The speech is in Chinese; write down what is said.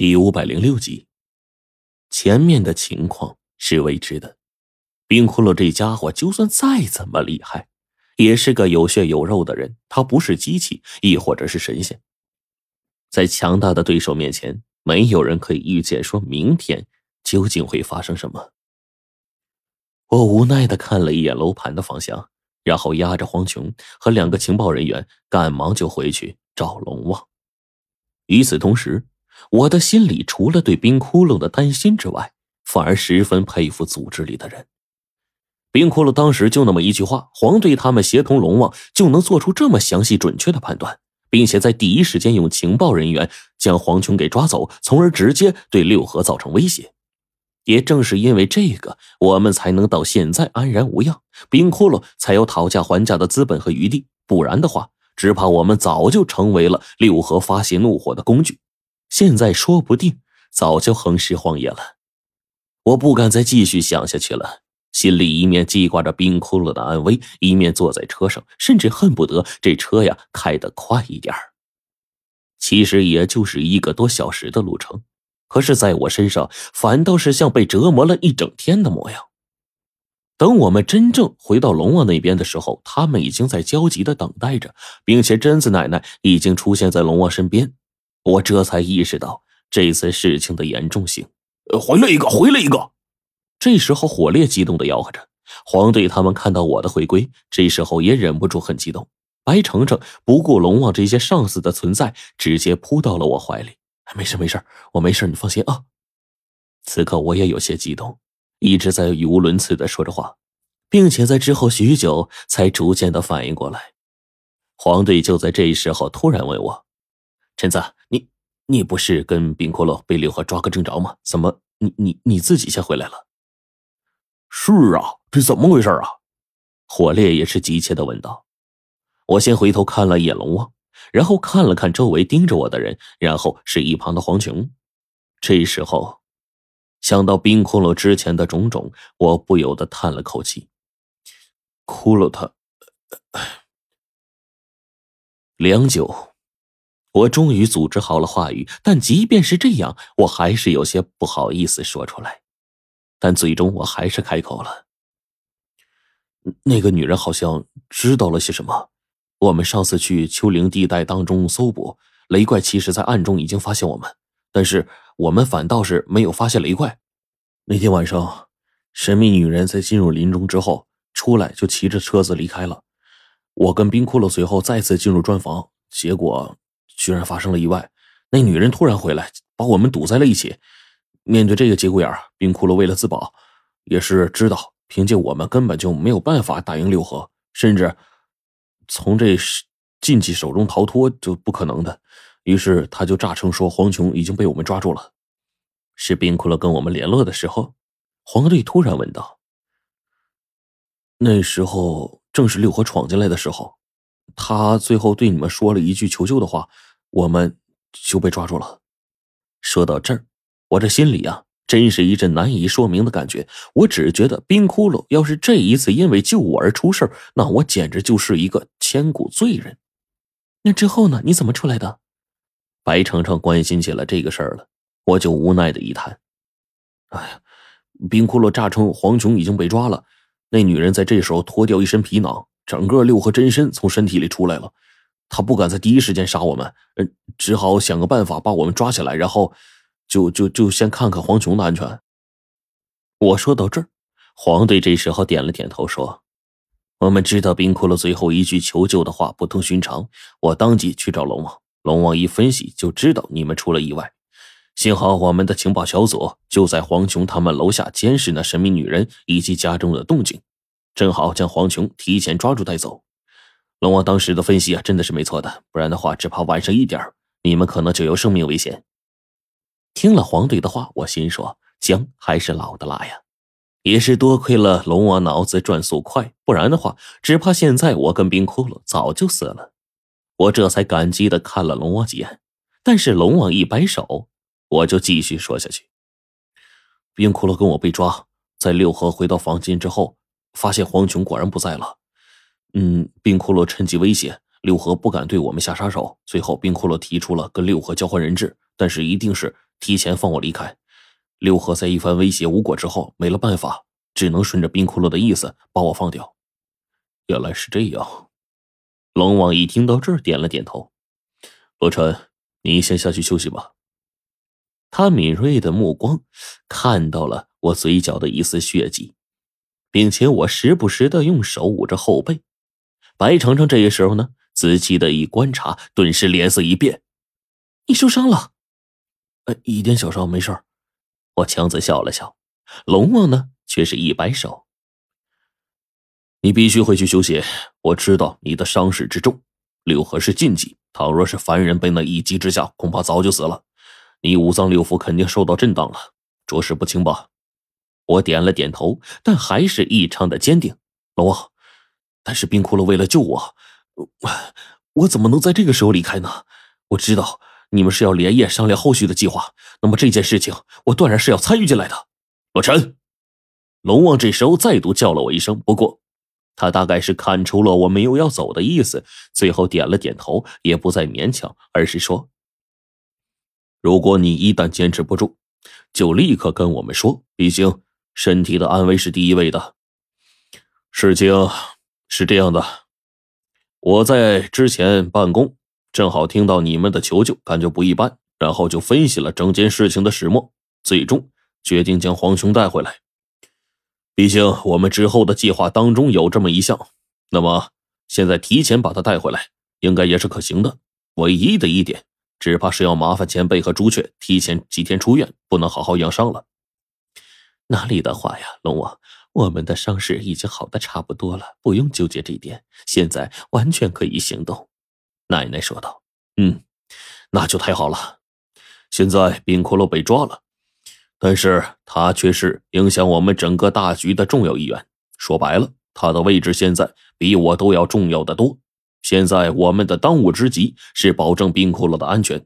第五百零六集，前面的情况是未知的。冰骷髅这家伙就算再怎么厉害，也是个有血有肉的人，他不是机器，亦或者是神仙。在强大的对手面前，没有人可以预见说明天究竟会发生什么。我无奈的看了一眼楼盘的方向，然后压着黄琼和两个情报人员，赶忙就回去找龙王。与此同时。我的心里除了对冰窟窿的担心之外，反而十分佩服组织里的人。冰窟窿当时就那么一句话，黄队他们协同龙王就能做出这么详细准确的判断，并且在第一时间用情报人员将黄琼给抓走，从而直接对六合造成威胁。也正是因为这个，我们才能到现在安然无恙，冰窟窿才有讨价还价的资本和余地。不然的话，只怕我们早就成为了六合发泄怒火的工具。现在说不定早就横尸荒野了，我不敢再继续想下去了，心里一面记挂着冰窟窿的安危，一面坐在车上，甚至恨不得这车呀开得快一点其实也就是一个多小时的路程，可是在我身上反倒是像被折磨了一整天的模样。等我们真正回到龙王那边的时候，他们已经在焦急的等待着，并且贞子奶奶已经出现在龙王身边。我这才意识到这次事情的严重性。回来一个，回来一个！这时候，火烈激动的吆喝着。黄队他们看到我的回归，这时候也忍不住很激动。白程程不顾龙王这些上司的存在，直接扑到了我怀里。没事，没事，我没事，你放心啊。此刻我也有些激动，一直在语无伦次的说着话，并且在之后许久才逐渐的反应过来。黄队就在这时候突然问我。陈子，你你不是跟冰骷髅被六合抓个正着吗？怎么你你你自己先回来了？是啊，这怎么回事啊？火烈也是急切的问道。我先回头看了一眼龙王，然后看了看周围盯着我的人，然后是一旁的黄琼。这时候想到冰骷髅之前的种种，我不由得叹了口气。骷髅他，良久。我终于组织好了话语，但即便是这样，我还是有些不好意思说出来。但最终我还是开口了。那个女人好像知道了些什么。我们上次去丘陵地带当中搜捕雷怪，其实在暗中已经发现我们，但是我们反倒是没有发现雷怪。那天晚上，神秘女人在进入林中之后出来，就骑着车子离开了。我跟冰骷髅随后再次进入砖房，结果。居然发生了意外，那女人突然回来，把我们堵在了一起。面对这个节骨眼冰骷髅为了自保，也是知道凭借我们根本就没有办法打赢六合，甚至从这禁忌手中逃脱就不可能的。于是他就诈称说黄琼已经被我们抓住了。是冰骷髅跟我们联络的时候，黄队突然问道：“那时候正是六合闯进来的时候，他最后对你们说了一句求救的话。”我们就被抓住了。说到这儿，我这心里啊，真是一阵难以说明的感觉。我只觉得冰窟窿要是这一次因为救我而出事那我简直就是一个千古罪人。那之后呢？你怎么出来的？白程程关心起了这个事儿了。我就无奈的一叹：“哎呀，冰窟窿诈称黄琼已经被抓了。那女人在这时候脱掉一身皮囊，整个六合真身从身体里出来了。”他不敢在第一时间杀我们，嗯，只好想个办法把我们抓起来，然后就就就先看看黄琼的安全。我说到这儿，黄队这时候点了点头，说：“我们知道冰窟窿最后一句求救的话不同寻常，我当即去找龙王。龙王一分析就知道你们出了意外，幸好我们的情报小组就在黄琼他们楼下监视那神秘女人以及家中的动静，正好将黄琼提前抓住带走。”龙王当时的分析啊，真的是没错的，不然的话，只怕晚上一点你们可能就有生命危险。听了黄队的话，我心说姜还是老的辣呀，也是多亏了龙王脑子转速快，不然的话，只怕现在我跟冰窟窿早就死了。我这才感激的看了龙王几眼，但是龙王一摆手，我就继续说下去。冰窟窿跟我被抓，在六合回到房间之后，发现黄琼果然不在了。嗯，冰骷髅趁机威胁六合，不敢对我们下杀手。最后，冰骷髅提出了跟六合交换人质，但是一定是提前放我离开。六合在一番威胁无果之后，没了办法，只能顺着冰窟窿的意思把我放掉。原来是这样。龙王一听到这儿，点了点头。罗晨，你先下去休息吧。他敏锐的目光看到了我嘴角的一丝血迹，并且我时不时的用手捂着后背。白程程这个时候呢，仔细的一观察，顿时脸色一变：“你受伤了？”“呃，一点小伤，没事。”我强子笑了笑。龙王呢，却是一摆手：“你必须回去休息。我知道你的伤势之重，六合是禁忌，倘若是凡人被那一击之下，恐怕早就死了。你五脏六腑肯定受到震荡了，着实不轻吧？”我点了点头，但还是异常的坚定：“龙王。”但是冰窟窿为了救我，我怎么能在这个时候离开呢？我知道你们是要连夜商量后续的计划，那么这件事情我断然是要参与进来的。洛尘，龙王这时候再度叫了我一声，不过他大概是看出了我没有要走的意思，最后点了点头，也不再勉强，而是说：“如果你一旦坚持不住，就立刻跟我们说，毕竟身体的安危是第一位的。事情。”是这样的，我在之前办公，正好听到你们的求救，感觉不一般，然后就分析了整件事情的始末，最终决定将皇兄带回来。毕竟我们之后的计划当中有这么一项，那么现在提前把他带回来，应该也是可行的。唯一的一点，只怕是要麻烦前辈和朱雀提前几天出院，不能好好养伤了。哪里的话呀，龙王。我们的伤势已经好的差不多了，不用纠结这点，现在完全可以行动。”奶奶说道。“嗯，那就太好了。现在冰骷髅被抓了，但是他却是影响我们整个大局的重要一员。说白了，他的位置现在比我都要重要的多。现在我们的当务之急是保证冰骷髅的安全，